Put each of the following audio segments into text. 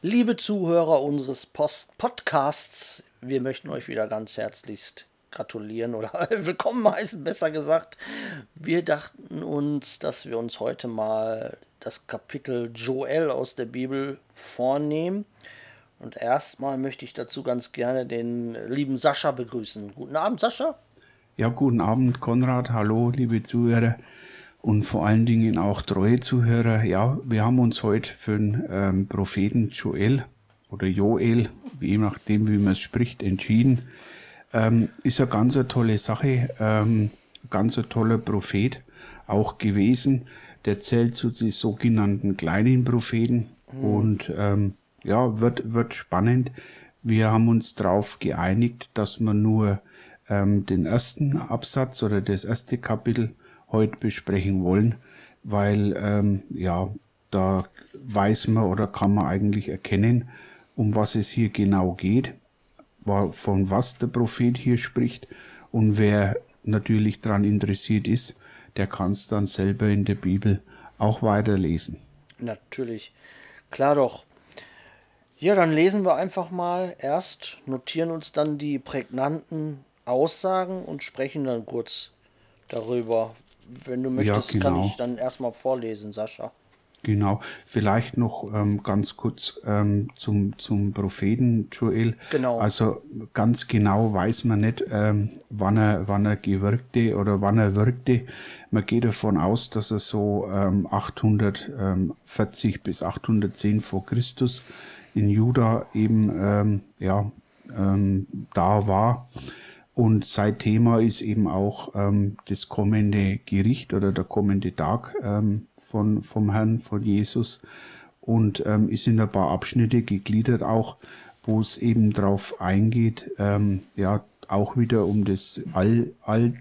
Liebe Zuhörer unseres Post Podcasts, wir möchten euch wieder ganz herzlichst gratulieren oder willkommen heißen, besser gesagt. Wir dachten uns, dass wir uns heute mal das Kapitel Joel aus der Bibel vornehmen. Und erstmal möchte ich dazu ganz gerne den lieben Sascha begrüßen. Guten Abend, Sascha. Ja, guten Abend, Konrad. Hallo, liebe Zuhörer und vor allen Dingen auch treue Zuhörer. Ja, wir haben uns heute für den ähm, Propheten Joel oder Joel, je nachdem, wie man es spricht, entschieden. Ähm, ist eine ganz eine tolle Sache, ähm, ganz ein toller Prophet auch gewesen. Der zählt zu den sogenannten kleinen Propheten mhm. und ähm, ja, wird, wird spannend. Wir haben uns darauf geeinigt, dass man nur ähm, den ersten Absatz oder das erste Kapitel heute besprechen wollen, weil ähm, ja, da weiß man oder kann man eigentlich erkennen, um was es hier genau geht, von was der Prophet hier spricht und wer natürlich daran interessiert ist, der kann es dann selber in der Bibel auch weiterlesen. Natürlich, klar doch. Ja, dann lesen wir einfach mal erst, notieren uns dann die prägnanten Aussagen und sprechen dann kurz darüber, wenn du möchtest, ja, genau. kann ich dann erstmal vorlesen, Sascha. Genau, vielleicht noch ähm, ganz kurz ähm, zum, zum Propheten Joel. Genau. Also ganz genau weiß man nicht, ähm, wann, er, wann er gewirkte oder wann er wirkte. Man geht davon aus, dass er so ähm, 840 bis 810 vor Christus in Juda eben ähm, ja, ähm, da war. Und sein Thema ist eben auch ähm, das kommende Gericht oder der kommende Tag ähm, von, vom Herrn, von Jesus. Und ähm, ist in ein paar Abschnitte gegliedert auch, wo es eben drauf eingeht, ähm, ja, auch wieder um das all, all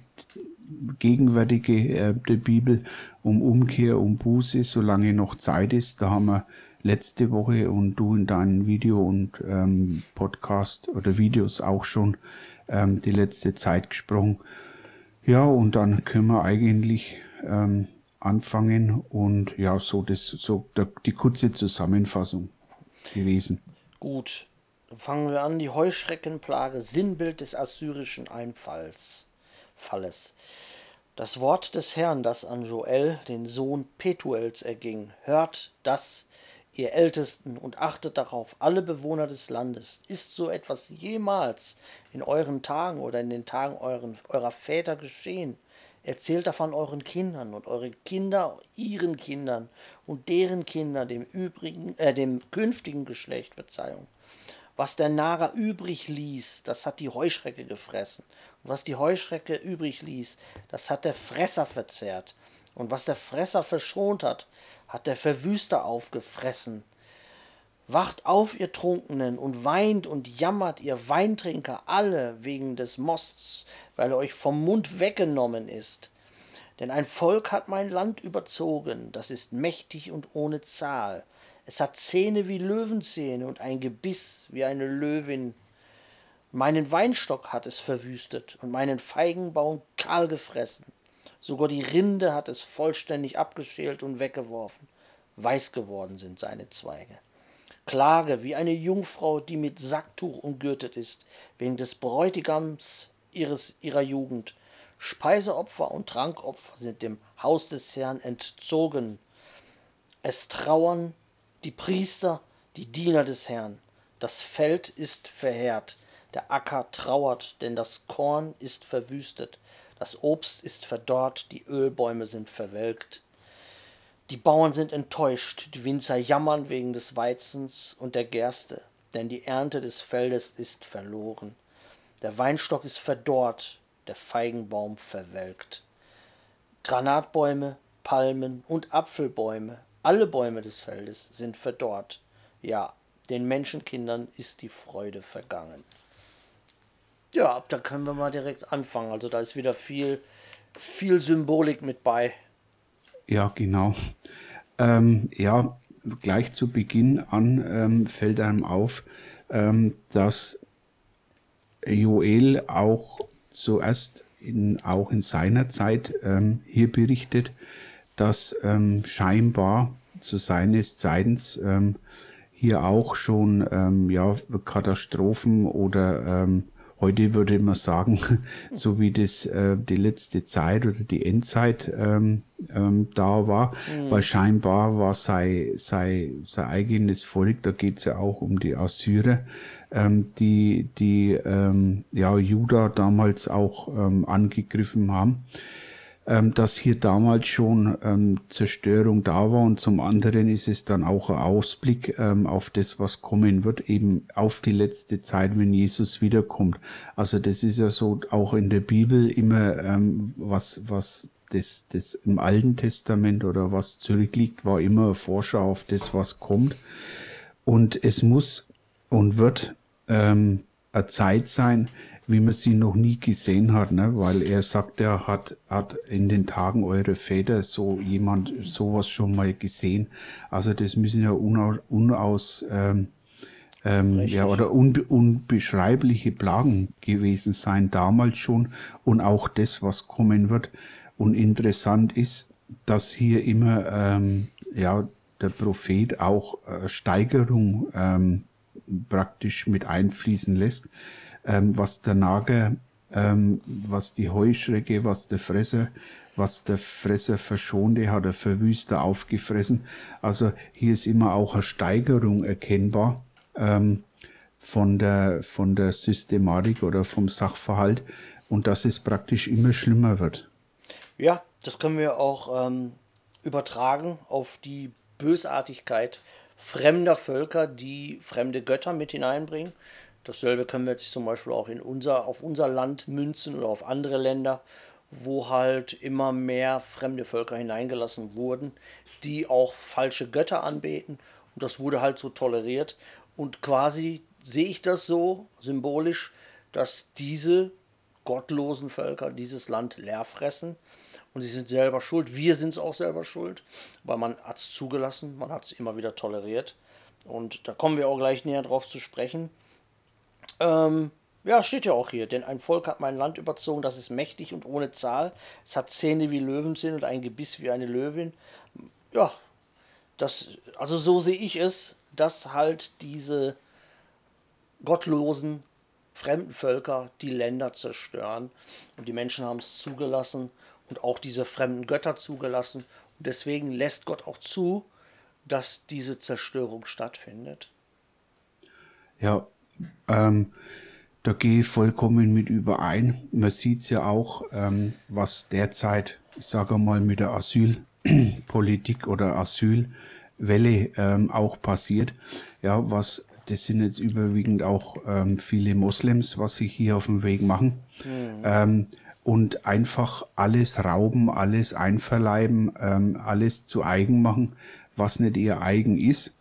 gegenwärtige äh, der Bibel, um Umkehr, um Buße, solange noch Zeit ist. Da haben wir letzte Woche und du in deinem Video und ähm, Podcast oder Videos auch schon ähm, die letzte Zeit gesprochen. Ja, und dann können wir eigentlich ähm, anfangen und ja, so das, so der, die kurze Zusammenfassung gewesen. Gut, dann fangen wir an. Die Heuschreckenplage, Sinnbild des assyrischen Einfalls. Falles. Das Wort des Herrn, das an Joel, den Sohn Petuels, erging. Hört das, ihr Ältesten, und achtet darauf, alle Bewohner des Landes. Ist so etwas jemals in euren Tagen oder in den Tagen euren, eurer Väter geschehen? Erzählt davon euren Kindern und eure Kinder ihren Kindern und deren Kinder dem übrigen, äh, dem künftigen Geschlecht, Verzeihung. Was der Nager übrig ließ, das hat die Heuschrecke gefressen. Und was die Heuschrecke übrig ließ, das hat der Fresser verzehrt. Und was der Fresser verschont hat, hat der Verwüster aufgefressen. Wacht auf, ihr Trunkenen, und weint und jammert, ihr Weintrinker, alle wegen des Mosts, weil er euch vom Mund weggenommen ist. Denn ein Volk hat mein Land überzogen, das ist mächtig und ohne Zahl. Es hat Zähne wie Löwenzähne und ein Gebiss wie eine Löwin. Meinen Weinstock hat es verwüstet und meinen Feigenbaum kahl gefressen. Sogar die Rinde hat es vollständig abgeschält und weggeworfen. Weiß geworden sind seine Zweige. Klage wie eine Jungfrau, die mit Sacktuch umgürtet ist, wegen des Bräutigams ihres, ihrer Jugend. Speiseopfer und Trankopfer sind dem Haus des Herrn entzogen. Es trauern die Priester, die Diener des Herrn. Das Feld ist verheert, der Acker trauert, denn das Korn ist verwüstet. Das Obst ist verdorrt, die Ölbäume sind verwelkt. Die Bauern sind enttäuscht, die Winzer jammern wegen des Weizens und der Gerste, denn die Ernte des Feldes ist verloren. Der Weinstock ist verdorrt, der Feigenbaum verwelkt. Granatbäume, Palmen und Apfelbäume, alle Bäume des Feldes sind verdorrt. Ja, den Menschenkindern ist die Freude vergangen. Ja, da können wir mal direkt anfangen. Also da ist wieder viel, viel Symbolik mit bei. Ja, genau. Ähm, ja, gleich zu Beginn an ähm, fällt einem auf, ähm, dass Joel auch zuerst in, auch in seiner Zeit ähm, hier berichtet, dass ähm, scheinbar zu seines Zeitens ähm, hier auch schon ja, Katastrophen oder heute würde man sagen, so wie das äh, die letzte Zeit oder die Endzeit ähm, ähm, da war, mhm. weil scheinbar war sei, sei, sein eigenes Volk, da geht's ja auch um die Assyrer, ähm, die, die ähm, ja, Juda damals auch ähm, angegriffen haben ähm, dass hier damals schon ähm, Zerstörung da war und zum anderen ist es dann auch ein Ausblick ähm, auf das, was kommen wird, eben auf die letzte Zeit, wenn Jesus wiederkommt. Also das ist ja so auch in der Bibel immer ähm, was, was das, das im Alten Testament oder was zurückliegt, war immer Vorschau auf das, was kommt. Und es muss und wird ähm, eine Zeit sein, wie man sie noch nie gesehen hat, ne? weil er sagt, er hat, hat in den Tagen eure Väter so jemand sowas schon mal gesehen. Also das müssen ja unaus, unaus ähm, ähm, ja, oder unbe unbeschreibliche Plagen gewesen sein damals schon und auch das, was kommen wird. Und interessant ist, dass hier immer ähm, ja der Prophet auch äh, Steigerung ähm, praktisch mit einfließen lässt ähm, was der Nager, ähm, was die Heuschrecke, was der Fresser, was der Fresser verschonte, hat der Verwüster aufgefressen. Also hier ist immer auch eine Steigerung erkennbar ähm, von, der, von der Systematik oder vom Sachverhalt und dass es praktisch immer schlimmer wird. Ja, das können wir auch ähm, übertragen auf die Bösartigkeit fremder Völker, die fremde Götter mit hineinbringen. Dasselbe können wir jetzt zum Beispiel auch in unser, auf unser Land münzen oder auf andere Länder, wo halt immer mehr fremde Völker hineingelassen wurden, die auch falsche Götter anbeten. Und das wurde halt so toleriert. Und quasi sehe ich das so symbolisch, dass diese gottlosen Völker dieses Land leer fressen. Und sie sind selber schuld. Wir sind es auch selber schuld, weil man hat es zugelassen, man hat es immer wieder toleriert. Und da kommen wir auch gleich näher drauf zu sprechen. Ähm, ja, steht ja auch hier, denn ein Volk hat mein Land überzogen, das ist mächtig und ohne Zahl. Es hat Zähne wie Löwenzähne und ein Gebiss wie eine Löwin. Ja, das, also so sehe ich es, dass halt diese gottlosen fremden Völker die Länder zerstören. Und die Menschen haben es zugelassen und auch diese fremden Götter zugelassen. Und deswegen lässt Gott auch zu, dass diese Zerstörung stattfindet. Ja, ähm, da gehe ich vollkommen mit überein. Man sieht es ja auch, ähm, was derzeit, ich sage mal, mit der Asylpolitik oder Asylwelle ähm, auch passiert. Ja, was das sind jetzt überwiegend auch ähm, viele Moslems, was sich hier auf dem Weg machen. Mhm. Ähm, und einfach alles rauben, alles einverleiben, ähm, alles zu eigen machen, was nicht ihr eigen ist.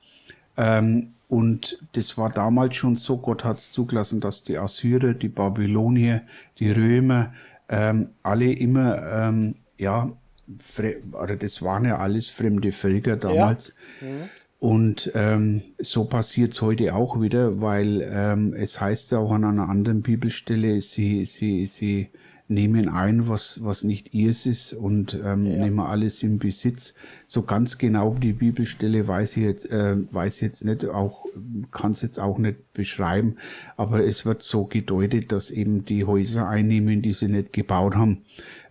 Ähm, und das war damals schon so, Gott hat es zugelassen, dass die Assyrer, die Babylonier, die Römer, ähm, alle immer, ähm, ja, oder das waren ja alles fremde Völker damals. Ja. Mhm. Und ähm, so passiert es heute auch wieder, weil ähm, es heißt ja auch an einer anderen Bibelstelle, sie, sie, sie nehmen ein, was, was nicht ihrs ist und ähm, ja. nehmen alles in Besitz. So ganz genau die Bibelstelle weiß ich jetzt, äh, weiß jetzt nicht, auch kann es jetzt auch nicht beschreiben, aber es wird so gedeutet, dass eben die Häuser einnehmen, die sie nicht gebaut haben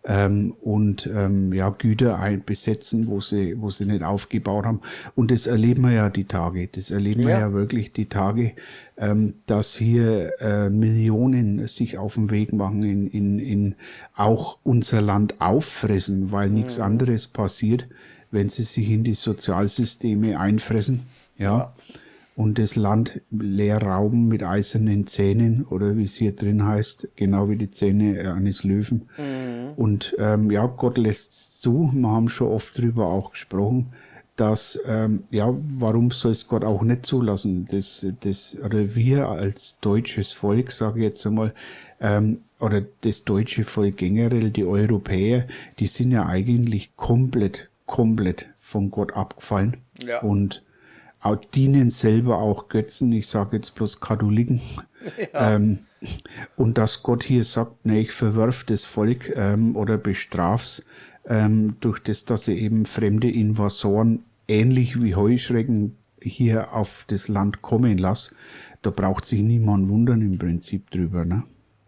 ähm, und ähm, ja Güter ein besetzen, wo sie wo sie nicht aufgebaut haben. Und das erleben wir ja die Tage. Das erleben ja. wir ja wirklich die Tage, ähm, dass hier äh, Millionen sich auf den Weg machen in, in, in auch unser Land auffressen, weil mhm. nichts anderes passiert, wenn sie sich in die Sozialsysteme einfressen. ja. ja und das Land leer rauben mit eisernen Zähnen oder wie es hier drin heißt, genau wie die Zähne eines Löwen. Mhm. Und ähm, ja, Gott lässt es zu. Wir haben schon oft drüber auch gesprochen, dass ähm, ja, warum soll es Gott auch nicht zulassen? Das, das oder wir als deutsches Volk, sage ich jetzt einmal, ähm, oder das deutsche Volk generell, die Europäer, die sind ja eigentlich komplett, komplett von Gott abgefallen. Ja. Und dienen selber auch Götzen, ich sage jetzt bloß Katholiken. Ja. Ähm, und dass Gott hier sagt, ne, ich verwirf das Volk ähm, oder bestraf's ähm, durch das, dass sie eben fremde Invasoren ähnlich wie Heuschrecken hier auf das Land kommen lasse, da braucht sich niemand wundern im Prinzip drüber. Ne?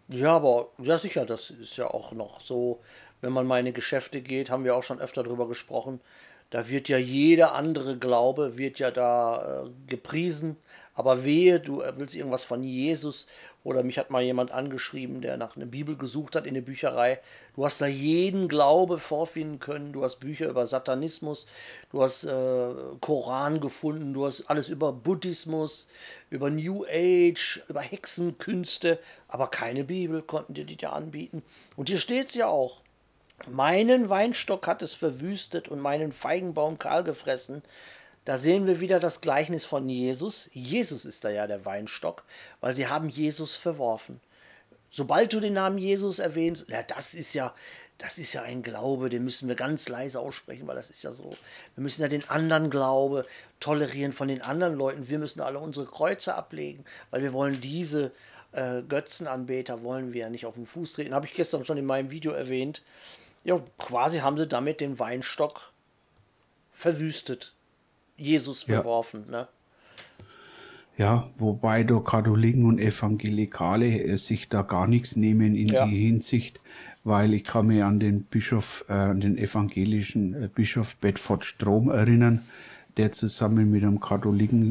Ja, aber ja sicher, das ist ja auch noch so, wenn man mal in Geschäfte geht, haben wir auch schon öfter drüber gesprochen. Da wird ja jeder andere Glaube, wird ja da äh, gepriesen. Aber wehe, du willst irgendwas von Jesus oder mich hat mal jemand angeschrieben, der nach einer Bibel gesucht hat in der Bücherei. Du hast da jeden Glaube vorfinden können. Du hast Bücher über Satanismus, du hast äh, Koran gefunden, du hast alles über Buddhismus, über New Age, über Hexenkünste, aber keine Bibel konnten dir die da anbieten. Und hier steht es ja auch. Meinen Weinstock hat es verwüstet und meinen Feigenbaum kahl gefressen. Da sehen wir wieder das Gleichnis von Jesus. Jesus ist da ja der Weinstock, weil sie haben Jesus verworfen. Sobald du den Namen Jesus erwähnst, ja, das ist ja, das ist ja ein Glaube, den müssen wir ganz leise aussprechen, weil das ist ja so. Wir müssen ja den anderen Glaube tolerieren von den anderen Leuten. Wir müssen alle unsere Kreuze ablegen, weil wir wollen diese äh, Götzenanbeter wollen wir ja nicht auf den Fuß treten. Habe ich gestern schon in meinem Video erwähnt. Ja, quasi haben sie damit den Weinstock verwüstet. Jesus verworfen. Ja. Ne? Ja, wobei da Katholiken und Evangelikale äh, sich da gar nichts nehmen in ja. die Hinsicht, weil ich kann mich an den Bischof, äh, an den evangelischen äh, Bischof Bedford Strom erinnern, der zusammen mit einem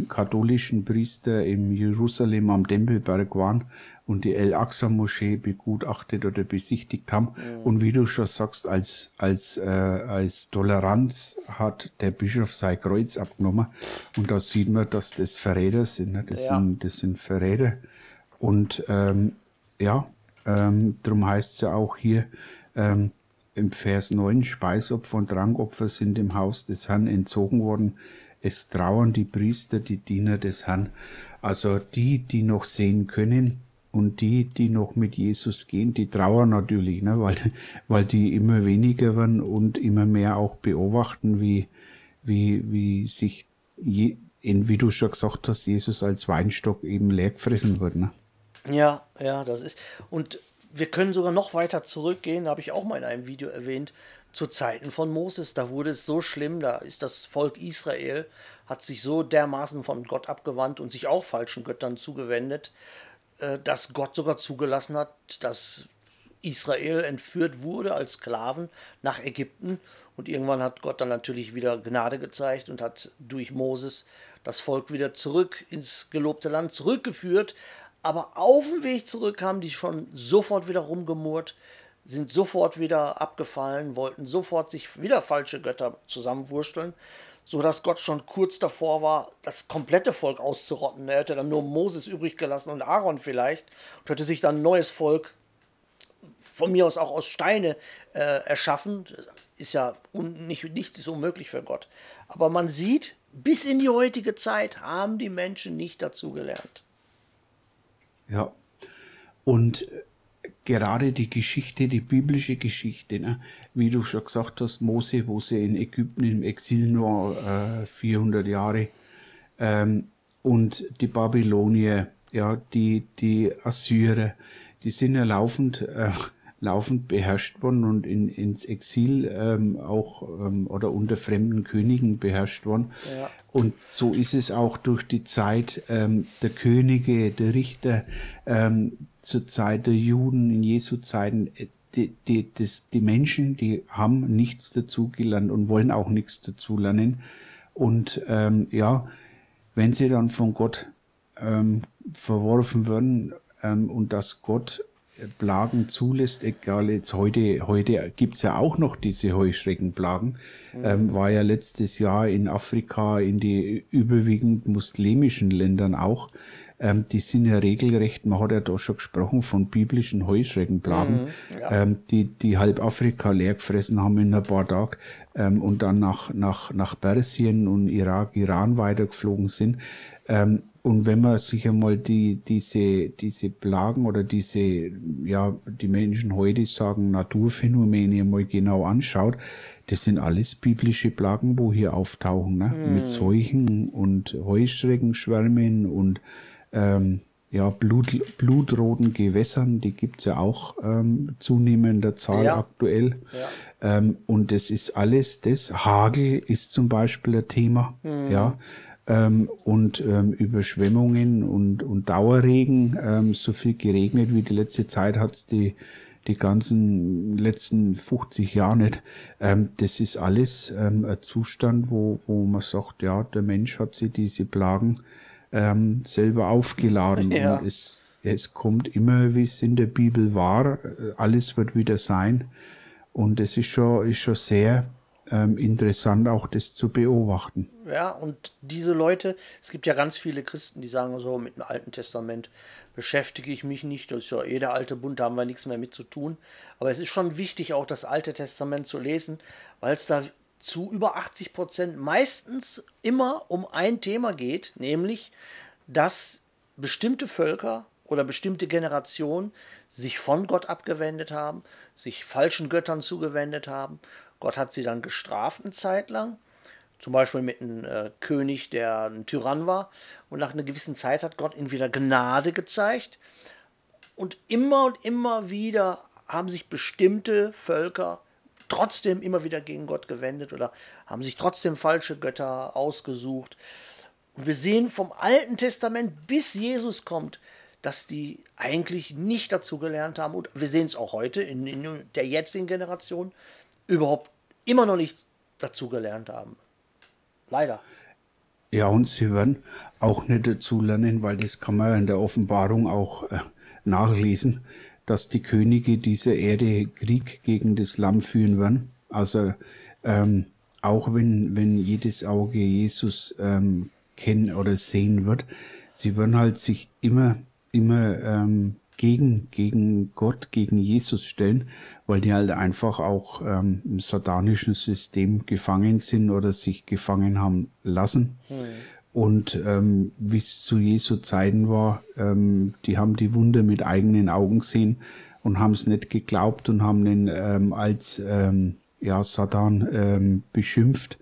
katholischen Priester im Jerusalem am Tempelberg waren und die El-Aqsa-Moschee begutachtet oder besichtigt haben. Mhm. Und wie du schon sagst, als, als, äh, als Toleranz hat der Bischof sein Kreuz abgenommen. Und da sieht man, dass das Verräter sind. Ne? Das, ja. sind das sind Verräter. Und ähm, ja, ähm, darum heißt es ja auch hier ähm, im Vers 9, Speisopfer und Trankopfer sind dem Haus des Herrn entzogen worden. Es trauern die Priester, die Diener des Herrn. Also die, die noch sehen können, und die, die noch mit Jesus gehen, die trauern natürlich, ne? weil, weil die immer weniger werden und immer mehr auch beobachten, wie, wie, wie sich, je, wie du schon gesagt hast, Jesus als Weinstock eben leer gefressen wird. Ne? Ja, ja, das ist. Und wir können sogar noch weiter zurückgehen, habe ich auch mal in einem Video erwähnt, zu Zeiten von Moses. Da wurde es so schlimm, da ist das Volk Israel, hat sich so dermaßen von Gott abgewandt und sich auch falschen Göttern zugewendet, dass Gott sogar zugelassen hat, dass Israel entführt wurde als Sklaven nach Ägypten. Und irgendwann hat Gott dann natürlich wieder Gnade gezeigt und hat durch Moses das Volk wieder zurück ins gelobte Land zurückgeführt. Aber auf dem Weg zurück haben die schon sofort wieder rumgemurrt, sind sofort wieder abgefallen, wollten sofort sich wieder falsche Götter zusammenwursteln so dass Gott schon kurz davor war, das komplette Volk auszurotten. Er hätte dann nur Moses übrig gelassen und Aaron vielleicht und hätte sich dann ein neues Volk von mir aus auch aus Steine äh, erschaffen. Ist ja nicht, nichts ist unmöglich für Gott. Aber man sieht, bis in die heutige Zeit haben die Menschen nicht dazu gelernt. Ja. Und gerade die Geschichte, die biblische Geschichte, ne? wie du schon gesagt hast, Mose, wo sie in Ägypten im Exil nur äh, 400 Jahre ähm, und die Babylonier, ja, die, die Assyrer, die sind ja laufend, äh, laufend beherrscht worden und in, ins Exil ähm, auch ähm, oder unter fremden Königen beherrscht worden. Ja. Und so ist es auch durch die Zeit ähm, der Könige, der Richter, ähm, zur Zeit der Juden, in Jesu Zeiten. Äh, die, die, das, die Menschen, die haben nichts dazugelernt und wollen auch nichts dazulernen. Und ähm, ja, wenn sie dann von Gott ähm, verworfen werden ähm, und dass Gott Plagen zulässt, egal jetzt heute, heute gibt's ja auch noch diese Heuschreckenplagen, mhm. ähm, war ja letztes Jahr in Afrika, in die überwiegend muslimischen Ländern auch, ähm, die sind ja regelrecht, man hat ja da schon gesprochen von biblischen Heuschreckenplagen, mhm, ja. ähm, die, die halb Afrika leer gefressen haben in ein paar Tagen ähm, und dann nach, nach, nach Persien und Irak, Iran weitergeflogen sind. Und wenn man sich einmal die, diese, diese Plagen oder diese, ja, die Menschen heute sagen, Naturphänomene mal genau anschaut, das sind alles biblische Plagen, wo hier auftauchen, ne? Mm. Mit Seuchen und Heuschreckenschwärmen und ähm, ja, Blut, blutroten Gewässern, die gibt's ja auch ähm, zunehmender Zahl ja. aktuell. Ja. Ähm, und das ist alles, das Hagel ist zum Beispiel ein Thema, mm. ja ähm, und ähm, Überschwemmungen und, und Dauerregen, ähm, so viel geregnet wie die letzte Zeit hat's die, die ganzen letzten 50 Jahre nicht. Ähm, das ist alles ähm, ein Zustand, wo, wo man sagt, ja, der Mensch hat sich diese Plagen ähm, selber aufgeladen. Ja. Und es, es kommt immer, wie es in der Bibel war, alles wird wieder sein. Und es ist schon, ist schon sehr ähm, interessant, auch das zu beobachten. Ja, und diese Leute, es gibt ja ganz viele Christen, die sagen so, mit dem Alten Testament beschäftige ich mich nicht, das ist ja eh der alte Bund, da haben wir nichts mehr mit zu tun. Aber es ist schon wichtig, auch das Alte Testament zu lesen, weil es da zu über 80 Prozent meistens immer um ein Thema geht, nämlich, dass bestimmte Völker oder bestimmte Generationen sich von Gott abgewendet haben, sich falschen Göttern zugewendet haben. Gott hat sie dann gestraft eine Zeit lang, zum Beispiel mit einem äh, König, der ein Tyrann war. Und nach einer gewissen Zeit hat Gott ihnen wieder Gnade gezeigt. Und immer und immer wieder haben sich bestimmte Völker trotzdem immer wieder gegen Gott gewendet oder haben sich trotzdem falsche Götter ausgesucht. Und wir sehen vom Alten Testament bis Jesus kommt, dass die eigentlich nicht dazu gelernt haben. Und wir sehen es auch heute in, in der jetzigen Generation überhaupt immer noch nicht dazu gelernt haben. Leider. Ja, und sie werden auch nicht dazu lernen, weil das kann man in der Offenbarung auch äh, nachlesen, dass die Könige dieser Erde Krieg gegen das Lamm führen werden. Also ähm, auch wenn, wenn jedes Auge Jesus ähm, kennen oder sehen wird, sie werden halt sich immer, immer ähm, gegen, gegen Gott, gegen Jesus stellen, weil die halt einfach auch ähm, im satanischen System gefangen sind oder sich gefangen haben lassen. Hm. Und ähm, wie es zu Jesu Zeiten war, ähm, die haben die Wunder mit eigenen Augen gesehen und haben es nicht geglaubt und haben ihn ähm, als ähm, ja, Satan ähm, beschimpft.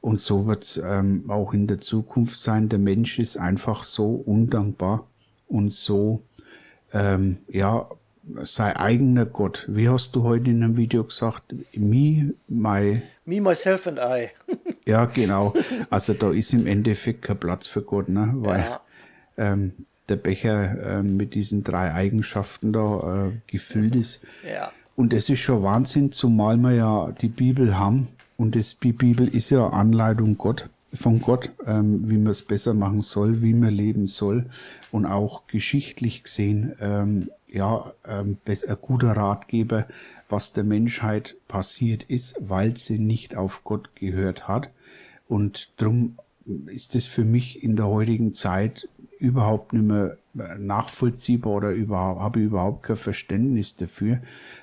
Und so wird es ähm, auch in der Zukunft sein. Der Mensch ist einfach so undankbar und so, ähm, ja, sei eigener Gott. Wie hast du heute in einem Video gesagt? Me, my. Me, myself and I. ja, genau. Also da ist im Endeffekt kein Platz für Gott, ne? Weil ja. ähm, der Becher äh, mit diesen drei Eigenschaften da äh, gefüllt ist. Ja. Und das ist schon Wahnsinn, zumal wir ja die Bibel haben. Und das, die Bibel ist ja Anleitung Gott, von Gott, ähm, wie man es besser machen soll, wie man leben soll. Und auch geschichtlich gesehen ähm, ja, ähm, ein guter Ratgeber, was der Menschheit passiert ist, weil sie nicht auf Gott gehört hat. Und drum ist es für mich in der heutigen Zeit überhaupt nicht mehr nachvollziehbar oder überhaupt, habe überhaupt kein Verständnis dafür,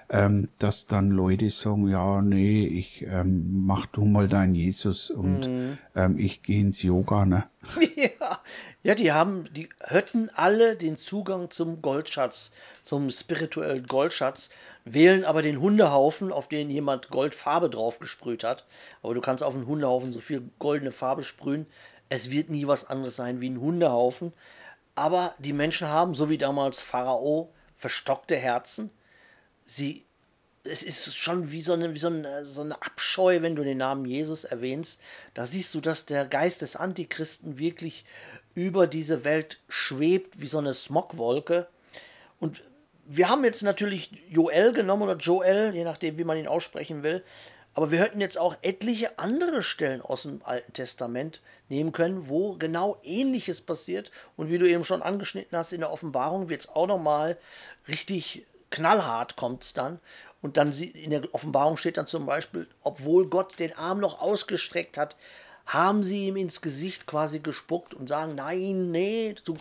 ähm, dass dann Leute sagen, ja, nee, ich ähm, mach du mal deinen Jesus und mhm. ähm, ich gehe ins Yoga, ne? Ja. ja, die haben, die hätten alle den Zugang zum Goldschatz, zum spirituellen Goldschatz, wählen aber den Hundehaufen, auf den jemand Goldfarbe drauf gesprüht hat. Aber du kannst auf einen Hundehaufen so viel goldene Farbe sprühen, es wird nie was anderes sein wie ein Hundehaufen. Aber die Menschen haben, so wie damals Pharao, verstockte Herzen. Sie, es ist schon wie so eine, wie so eine, so eine Abscheu, wenn du den Namen Jesus erwähnst. Da siehst du, dass der Geist des Antichristen wirklich über diese Welt schwebt, wie so eine Smogwolke. Und wir haben jetzt natürlich Joel genommen oder Joel, je nachdem, wie man ihn aussprechen will. Aber wir hätten jetzt auch etliche andere Stellen aus dem Alten Testament nehmen können, wo genau Ähnliches passiert. Und wie du eben schon angeschnitten hast, in der Offenbarung wird es auch nochmal richtig knallhart kommt es dann. Und dann in der Offenbarung steht dann zum Beispiel, obwohl Gott den Arm noch ausgestreckt hat, haben sie ihm ins Gesicht quasi gespuckt und sagen, nein, nee, du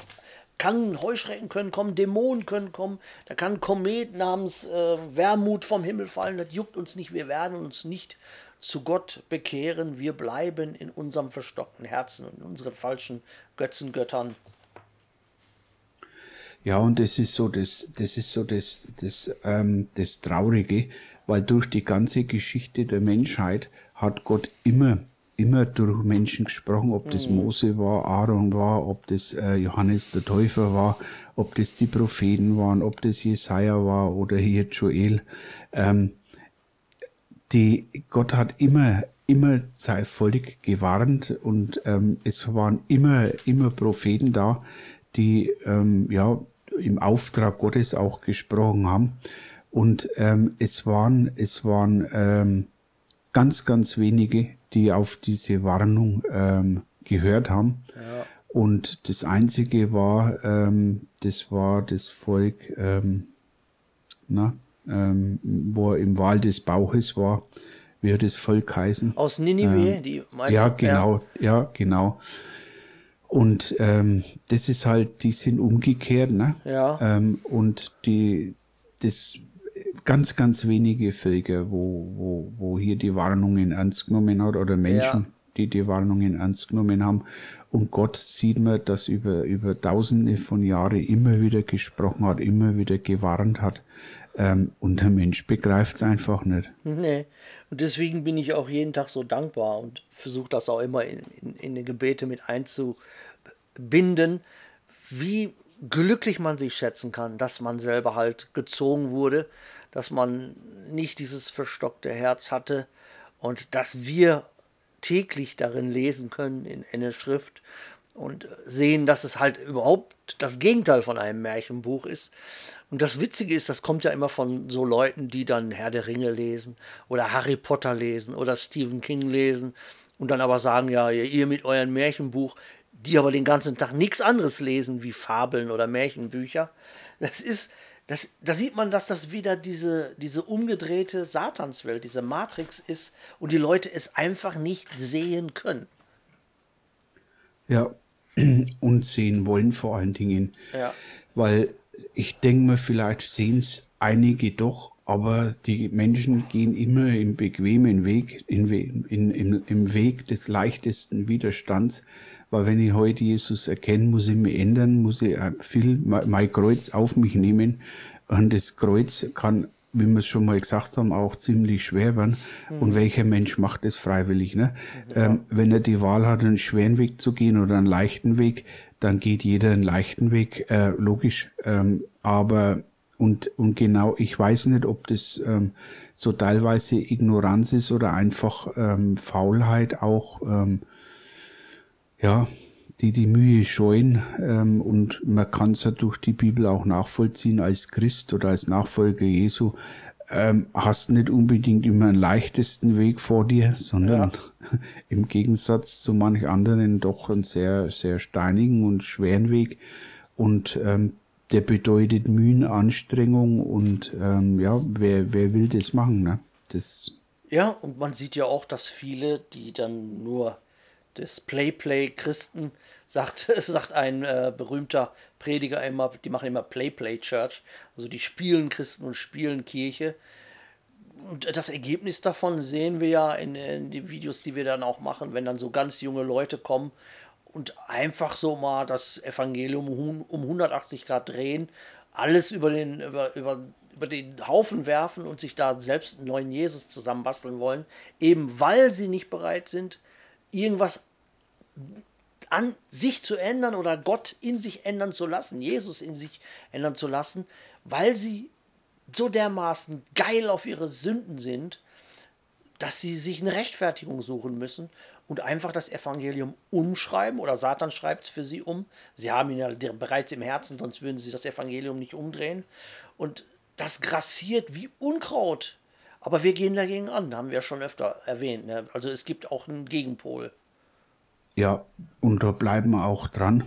kann Heuschrecken können kommen, Dämonen können kommen, da kann ein Komet namens äh, Wermut vom Himmel fallen, das juckt uns nicht, wir werden uns nicht zu Gott bekehren, wir bleiben in unserem verstockten Herzen und in unseren falschen Götzengöttern. Ja, und das ist so das, das ist so das, das, ähm, das Traurige, weil durch die ganze Geschichte der Menschheit hat Gott immer immer durch Menschen gesprochen, ob das mhm. Mose war, Aaron war, ob das äh, Johannes der Täufer war, ob das die Propheten waren, ob das Jesaja war oder hier Joel. Ähm, die, Gott hat immer immer sein Volk gewarnt und ähm, es waren immer, immer Propheten da, die ähm, ja im Auftrag Gottes auch gesprochen haben. Und ähm, es waren, es waren ähm, ganz, ganz wenige, die auf diese Warnung ähm, gehört haben. Ja. Und das einzige war, ähm, das war das Volk, ähm, na, ähm, wo er im Wahl des Bauches war, wie das Volk heißen? Aus Ninive, ähm, die meinst Ja, genau, ja, ja genau. Und ähm, das ist halt, die sind umgekehrt, ne? Ja. Ähm, und die, das ganz, ganz wenige Völker, wo, wo, wo hier die Warnungen ernst genommen hat oder Menschen, ja. die die Warnungen ernst genommen haben. Und Gott sieht man, dass über, über tausende von Jahren immer wieder gesprochen hat, immer wieder gewarnt hat. Ähm, und der Mensch begreift es einfach nicht. Nee. Und deswegen bin ich auch jeden Tag so dankbar und versuche das auch immer in, in, in die Gebete mit einzubinden, wie glücklich man sich schätzen kann, dass man selber halt gezogen wurde, dass man nicht dieses verstockte Herz hatte und dass wir täglich darin lesen können in, in der Schrift und sehen, dass es halt überhaupt das Gegenteil von einem Märchenbuch ist. Und das Witzige ist, das kommt ja immer von so Leuten, die dann Herr der Ringe lesen oder Harry Potter lesen oder Stephen King lesen und dann aber sagen, ja, ihr mit eurem Märchenbuch, die aber den ganzen Tag nichts anderes lesen wie Fabeln oder Märchenbücher. Das ist, das, da sieht man, dass das wieder diese, diese umgedrehte Satanswelt, diese Matrix ist und die Leute es einfach nicht sehen können. Ja, und sehen wollen vor allen Dingen. Ja. Weil ich denke mir, vielleicht sehen es einige doch, aber die Menschen gehen immer im bequemen Weg, in, in, in, im Weg des leichtesten Widerstands. Weil wenn ich heute Jesus erkenne, muss ich mich ändern, muss ich viel mein Kreuz auf mich nehmen. Und das Kreuz kann, wie wir es schon mal gesagt haben, auch ziemlich schwer werden. Mhm. Und welcher Mensch macht das freiwillig? Ne? Ja. Ähm, wenn er die Wahl hat, einen schweren Weg zu gehen oder einen leichten Weg, dann geht jeder einen leichten Weg, äh, logisch. Ähm, aber und, und genau, ich weiß nicht, ob das ähm, so teilweise Ignoranz ist oder einfach ähm, Faulheit auch, ähm, ja, die die Mühe scheuen. Ähm, und man kann es ja durch die Bibel auch nachvollziehen als Christ oder als Nachfolger Jesu ähm, hast nicht unbedingt immer einen leichtesten Weg vor dir, sondern ja. im Gegensatz zu manch anderen doch einen sehr, sehr steinigen und schweren Weg. Und ähm, der bedeutet Mühen, Anstrengung und ähm, ja, wer, wer will das machen? Ne? Das ja, und man sieht ja auch, dass viele, die dann nur das Play-Play-Christen, sagt, sagt ein äh, berühmter Prediger immer, die machen immer Play-Play-Church, also die spielen Christen und spielen Kirche. Und das Ergebnis davon sehen wir ja in, in den Videos, die wir dann auch machen, wenn dann so ganz junge Leute kommen und einfach so mal das Evangelium um 180 Grad drehen, alles über den, über, über, über den Haufen werfen und sich da selbst einen neuen Jesus zusammenbasteln wollen, eben weil sie nicht bereit sind, irgendwas an sich zu ändern oder Gott in sich ändern zu lassen, Jesus in sich ändern zu lassen, weil sie so dermaßen geil auf ihre Sünden sind, dass sie sich eine Rechtfertigung suchen müssen und einfach das Evangelium umschreiben oder Satan schreibt es für sie um. Sie haben ihn ja bereits im Herzen, sonst würden sie das Evangelium nicht umdrehen. Und das grassiert wie Unkraut. Aber wir gehen dagegen an, haben wir schon öfter erwähnt. Ne? Also es gibt auch einen Gegenpol. Ja, und da bleiben wir auch dran.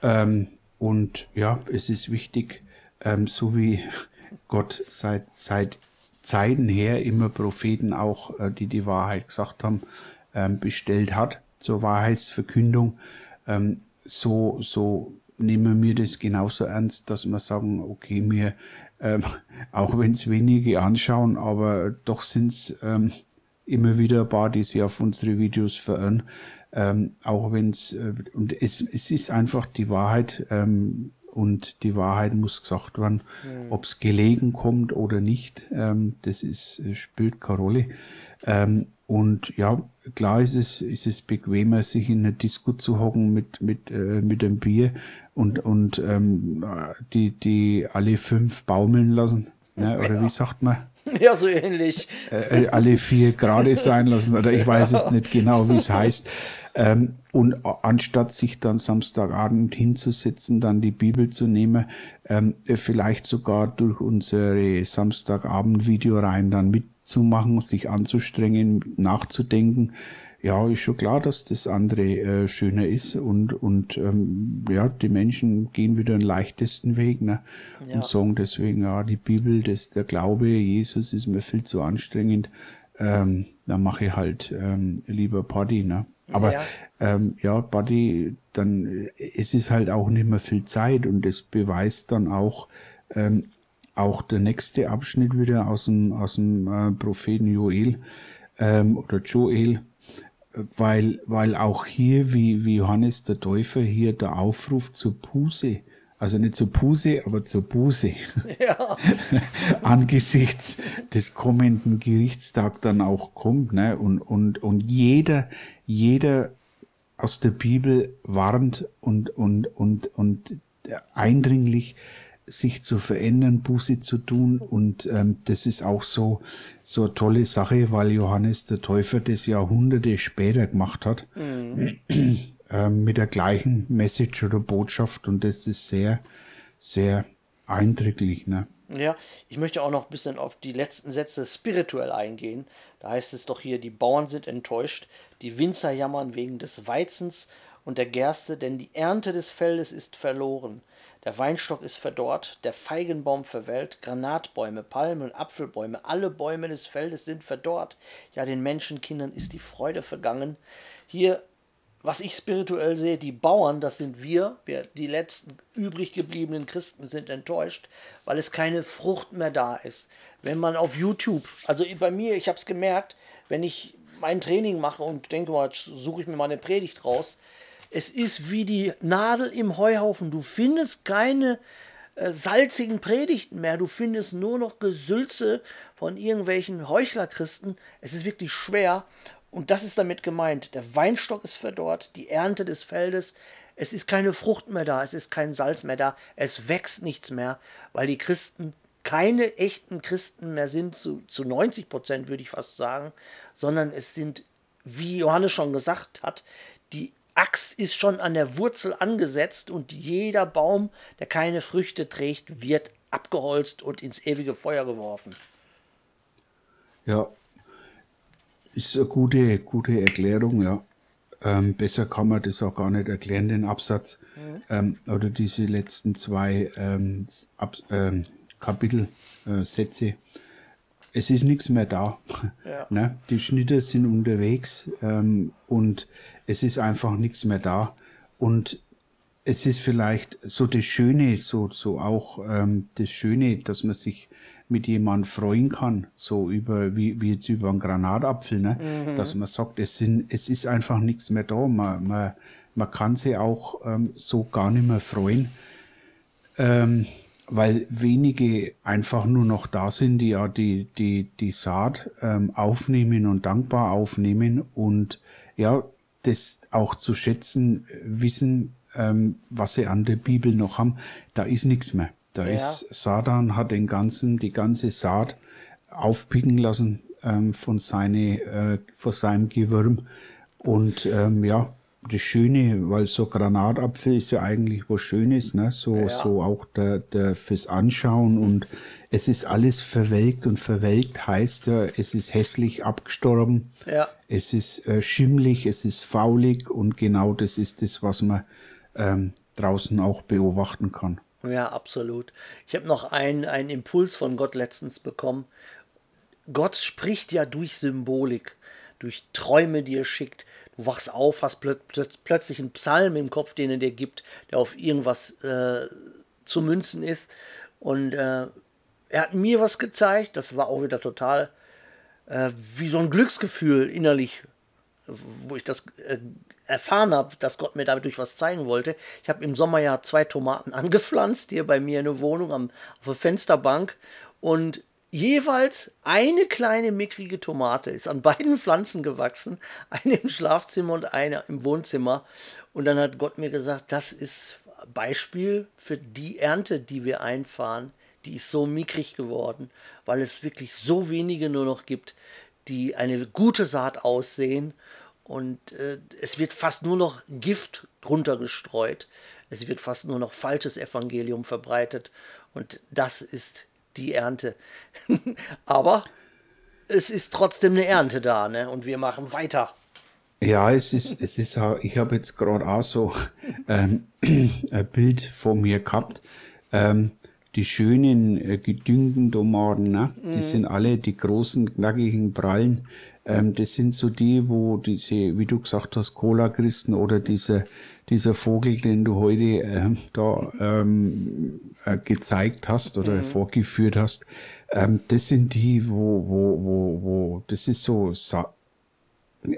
Ähm, und ja, es ist wichtig, ähm, so wie Gott seit, seit Zeiten her immer Propheten auch, äh, die die Wahrheit gesagt haben, ähm, bestellt hat zur Wahrheitsverkündung, ähm, so, so nehmen wir das genauso ernst, dass wir sagen, okay, wir, ähm, auch wenn es wenige anschauen, aber doch sind es ähm, immer wieder ein paar, die sich auf unsere Videos verirren, ähm, auch wenn es, äh, und es, es ist einfach die Wahrheit, ähm, und die Wahrheit muss gesagt werden, mhm. ob es gelegen kommt oder nicht, ähm, das ist, äh, spielt keine Rolle. Ähm, und ja, klar ist es, ist es bequemer, sich in eine Disco zu hocken mit, mit, äh, mit einem Bier und, und ähm, die, die alle fünf baumeln lassen. Ne? Oder ja. wie sagt man? Ja, so ähnlich. Äh, äh, alle vier gerade sein lassen, oder ich weiß jetzt nicht genau, wie es heißt. Ähm, und anstatt sich dann Samstagabend hinzusetzen, dann die Bibel zu nehmen, ähm, vielleicht sogar durch unsere Samstagabend-Videoreihen dann mitzumachen, sich anzustrengen, nachzudenken, ja, ist schon klar, dass das andere äh, schöner ist und, und ähm, ja, die Menschen gehen wieder den leichtesten Weg ne? Ja. und sagen deswegen, ja, die Bibel, das, der Glaube, Jesus ist mir viel zu anstrengend, ähm, dann mache ich halt ähm, lieber Party. Ne? Aber ja, ähm, ja Party, dann es ist halt auch nicht mehr viel Zeit und das beweist dann auch, ähm, auch der nächste Abschnitt wieder aus dem, aus dem äh, Propheten Joel ähm, oder Joel, weil, weil auch hier, wie, wie Johannes der Täufer hier der Aufruf zur Buße, also nicht zur Buße, aber zur Buße, ja. angesichts des kommenden Gerichtstag dann auch kommt, ne? Und, und, und jeder, jeder aus der Bibel warnt und, und, und, und eindringlich sich zu verändern, Buße zu tun. Und ähm, das ist auch so, so eine tolle Sache, weil Johannes der Täufer das Jahrhunderte später gemacht hat. Mhm. Ähm, mit der gleichen Message oder Botschaft. Und das ist sehr, sehr eindrücklich. Ne? Ja, ich möchte auch noch ein bisschen auf die letzten Sätze spirituell eingehen. Da heißt es doch hier, die Bauern sind enttäuscht, die Winzer jammern wegen des Weizens und der Gerste, denn die Ernte des Feldes ist verloren. Der Weinstock ist verdorrt, der Feigenbaum verwelkt, Granatbäume, Palmen, Apfelbäume, alle Bäume des Feldes sind verdorrt. Ja, den Menschenkindern ist die Freude vergangen. Hier, was ich spirituell sehe, die Bauern, das sind wir, wir die letzten übrig gebliebenen Christen sind enttäuscht, weil es keine Frucht mehr da ist. Wenn man auf YouTube, also bei mir, ich habe es gemerkt, wenn ich mein Training mache und denke mal, suche ich mir mal eine Predigt raus, es ist wie die Nadel im Heuhaufen. Du findest keine äh, salzigen Predigten mehr. Du findest nur noch Gesülze von irgendwelchen Heuchlerchristen. Es ist wirklich schwer. Und das ist damit gemeint. Der Weinstock ist verdorrt, die Ernte des Feldes. Es ist keine Frucht mehr da, es ist kein Salz mehr da, es wächst nichts mehr, weil die Christen keine echten Christen mehr sind, zu, zu 90 Prozent würde ich fast sagen, sondern es sind, wie Johannes schon gesagt hat, die Axt ist schon an der Wurzel angesetzt und jeder Baum, der keine Früchte trägt, wird abgeholzt und ins ewige Feuer geworfen. Ja, ist eine gute, gute Erklärung, ja. Ähm, besser kann man das auch gar nicht erklären, den Absatz. Mhm. Ähm, oder diese letzten zwei ähm, Ab ähm, Kapitel, äh, Sätze es ist nichts mehr da. Ja. Ne? Die Schnitte sind unterwegs ähm, und es ist einfach nichts mehr da. Und es ist vielleicht so das Schöne, so, so auch ähm, das Schöne, dass man sich mit jemandem freuen kann, so über, wie, wie jetzt über einen Granatapfel, ne? Mhm. dass man sagt, es, sind, es ist einfach nichts mehr da. Man, man, man kann sich auch ähm, so gar nicht mehr freuen. Ähm, weil wenige einfach nur noch da sind, die ja die, die, die Saat ähm, aufnehmen und dankbar aufnehmen und ja, das auch zu schätzen, wissen, ähm, was sie an der Bibel noch haben, da ist nichts mehr. Da ja. ist Satan hat den ganzen, die ganze Saat aufpicken lassen ähm, von seine, äh, von seinem Gewürm und ähm, ja, das Schöne, weil so Granatapfel ist ja eigentlich was Schönes, ne? So, ja. so auch der, der fürs Anschauen und es ist alles verwelkt und verwelkt heißt ja, es ist hässlich abgestorben. Ja. Es ist äh, schimmlig, es ist faulig und genau das ist das, was man ähm, draußen auch beobachten kann. Ja, absolut. Ich habe noch einen, einen Impuls von Gott letztens bekommen. Gott spricht ja durch Symbolik, durch Träume, die er schickt, du wachst auf, hast plö plötzlich einen Psalm im Kopf, den er dir gibt, der auf irgendwas äh, zu münzen ist. Und äh, er hat mir was gezeigt, das war auch wieder total äh, wie so ein Glücksgefühl innerlich, wo ich das äh, erfahren habe, dass Gott mir dadurch was zeigen wollte. Ich habe im Sommer ja zwei Tomaten angepflanzt, hier bei mir in der Wohnung am, auf der Fensterbank. Und jeweils eine kleine mickrige Tomate ist an beiden Pflanzen gewachsen, eine im Schlafzimmer und eine im Wohnzimmer. Und dann hat Gott mir gesagt, das ist Beispiel für die Ernte, die wir einfahren, die ist so mickrig geworden, weil es wirklich so wenige nur noch gibt, die eine gute Saat aussehen und äh, es wird fast nur noch Gift runtergestreut. Es wird fast nur noch falsches Evangelium verbreitet und das ist die Ernte. Aber es ist trotzdem eine Ernte da, ne? Und wir machen weiter. Ja, es ist, es ist, ich habe jetzt gerade auch so ähm, ein Bild vor mir gehabt. Ähm, die schönen äh, gedüngten Tomaten, ne? die mhm. sind alle die großen, knackigen, prallen. Ähm, das sind so die, wo diese, wie du gesagt hast, Cola-Christen oder dieser, dieser Vogel, den du heute äh, da ähm, äh, gezeigt hast oder mhm. vorgeführt hast, ähm, das sind die, wo, wo, wo, wo, das ist so, Sa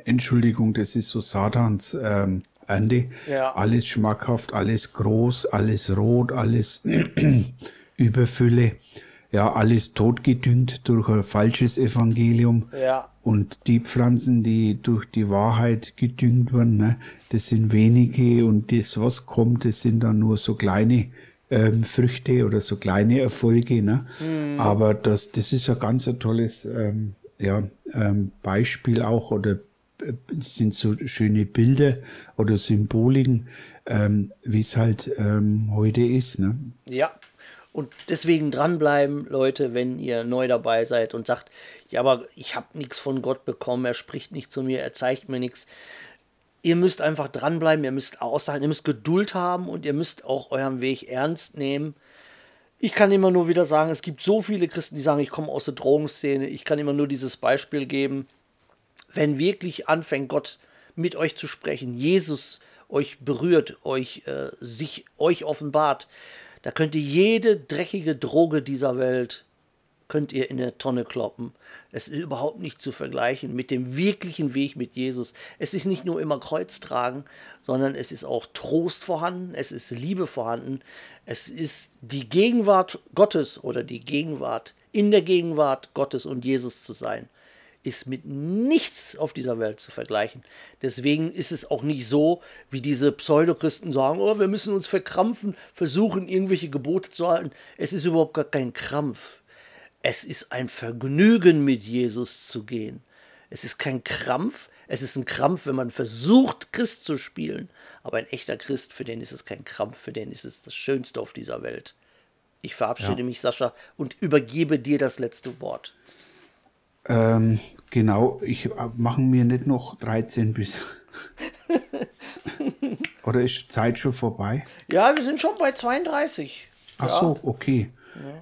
Entschuldigung, das ist so Satans ähm, Ende. Ja. Alles schmackhaft, alles groß, alles rot, alles Überfülle, ja, alles totgedüngt durch ein falsches Evangelium. Ja. Und die Pflanzen, die durch die Wahrheit gedüngt werden, ne, das sind wenige und das, was kommt, das sind dann nur so kleine ähm, Früchte oder so kleine Erfolge. Ne? Mhm. Aber das, das ist ein ganz ein tolles ähm, ja, ähm, Beispiel auch oder äh, sind so schöne Bilder oder Symboliken, ähm, wie es halt ähm, heute ist. Ne? Ja, und deswegen dranbleiben, Leute, wenn ihr neu dabei seid und sagt, ja, aber ich habe nichts von Gott bekommen, er spricht nicht zu mir, er zeigt mir nichts. Ihr müsst einfach dranbleiben, ihr müsst aussagen, ihr müsst Geduld haben und ihr müsst auch euren Weg ernst nehmen. Ich kann immer nur wieder sagen, es gibt so viele Christen, die sagen, ich komme aus der Drogenszene. Ich kann immer nur dieses Beispiel geben. Wenn wirklich anfängt, Gott mit euch zu sprechen, Jesus euch berührt, euch äh, sich euch offenbart, da könnt ihr jede dreckige Droge dieser Welt könnt ihr in eine Tonne kloppen. Es ist überhaupt nicht zu vergleichen mit dem wirklichen Weg mit Jesus. Es ist nicht nur immer Kreuz tragen, sondern es ist auch Trost vorhanden, es ist Liebe vorhanden, es ist die Gegenwart Gottes oder die Gegenwart in der Gegenwart Gottes und Jesus zu sein ist mit nichts auf dieser Welt zu vergleichen. Deswegen ist es auch nicht so, wie diese Pseudochristen sagen, oh, wir müssen uns verkrampfen, versuchen, irgendwelche Gebote zu halten. Es ist überhaupt gar kein Krampf. Es ist ein Vergnügen, mit Jesus zu gehen. Es ist kein Krampf, es ist ein Krampf, wenn man versucht, Christ zu spielen. Aber ein echter Christ, für den ist es kein Krampf, für den ist es das Schönste auf dieser Welt. Ich verabschiede ja. mich, Sascha, und übergebe dir das letzte Wort. Ähm, genau, ich äh, mache mir nicht noch 13 bis. Oder ist Zeit schon vorbei? Ja, wir sind schon bei 32. Ach ja. so, okay.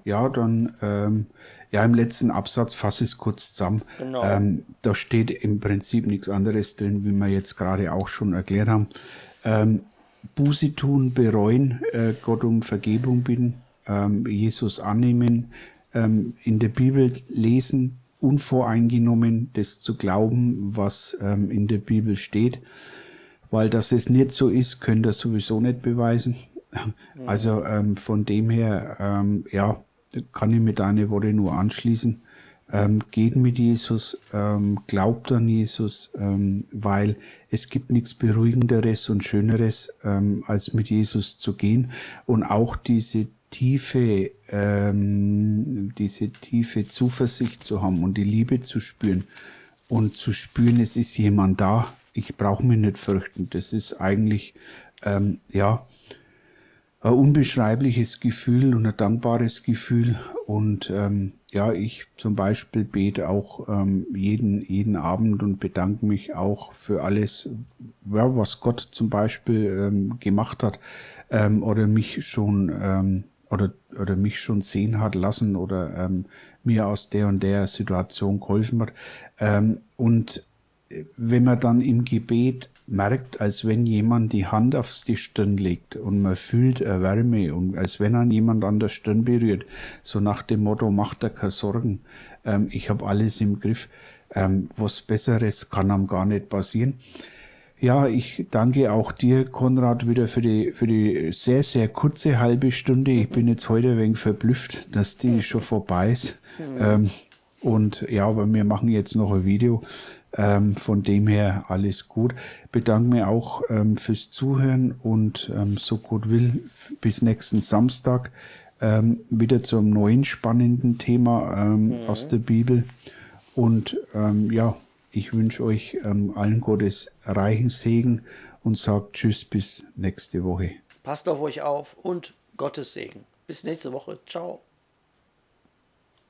Ja, ja dann, ähm, ja, im letzten Absatz fasse ich es kurz zusammen. Genau. Ähm, da steht im Prinzip nichts anderes drin, wie wir jetzt gerade auch schon erklärt haben. Ähm, Buße tun, bereuen, äh, Gott um Vergebung bitten, ähm, Jesus annehmen, ähm, in der Bibel lesen, unvoreingenommen das zu glauben, was ähm, in der Bibel steht. Weil dass es nicht so ist, könnt ihr sowieso nicht beweisen. Also ähm, von dem her, ähm, ja, kann ich mit deinen Worte nur anschließen. Ähm, geht mit Jesus, ähm, glaubt an Jesus, ähm, weil es gibt nichts Beruhigenderes und Schöneres, ähm, als mit Jesus zu gehen. Und auch diese tiefe, ähm, diese tiefe Zuversicht zu haben und die Liebe zu spüren und zu spüren, es ist jemand da, ich brauche mich nicht fürchten. Das ist eigentlich, ähm, ja, ein unbeschreibliches Gefühl und ein dankbares Gefühl. Und ähm, ja, ich zum Beispiel bete auch ähm, jeden, jeden Abend und bedanke mich auch für alles, was Gott zum Beispiel ähm, gemacht hat ähm, oder mich schon ähm, oder, oder mich schon sehen hat lassen oder ähm, mir aus der und der Situation geholfen hat. Ähm, und äh, wenn man dann im Gebet merkt, als wenn jemand die Hand auf die Stirn legt und man fühlt eine Wärme und als wenn an jemand an der Stirn berührt, so nach dem Motto, macht er keine Sorgen, ähm, ich habe alles im Griff, ähm, was Besseres kann einem gar nicht passieren. Ja, ich danke auch dir, Konrad, wieder für die, für die sehr, sehr kurze halbe Stunde. Ich bin jetzt heute ein wenig verblüfft, dass die schon vorbei ist. Ähm, und ja, aber wir machen jetzt noch ein Video. Ähm, von dem her alles gut. Bedanke mich auch ähm, fürs Zuhören und ähm, so gut will bis nächsten Samstag. ähm, wieder zum neuen spannenden Thema ähm, mhm. aus der Bibel. Und ja, ich wünsche euch ähm, allen Gottes reichen Segen und sage Tschüss bis nächste Woche. Passt auf euch auf und Gottes Segen. Bis nächste Woche. Ciao.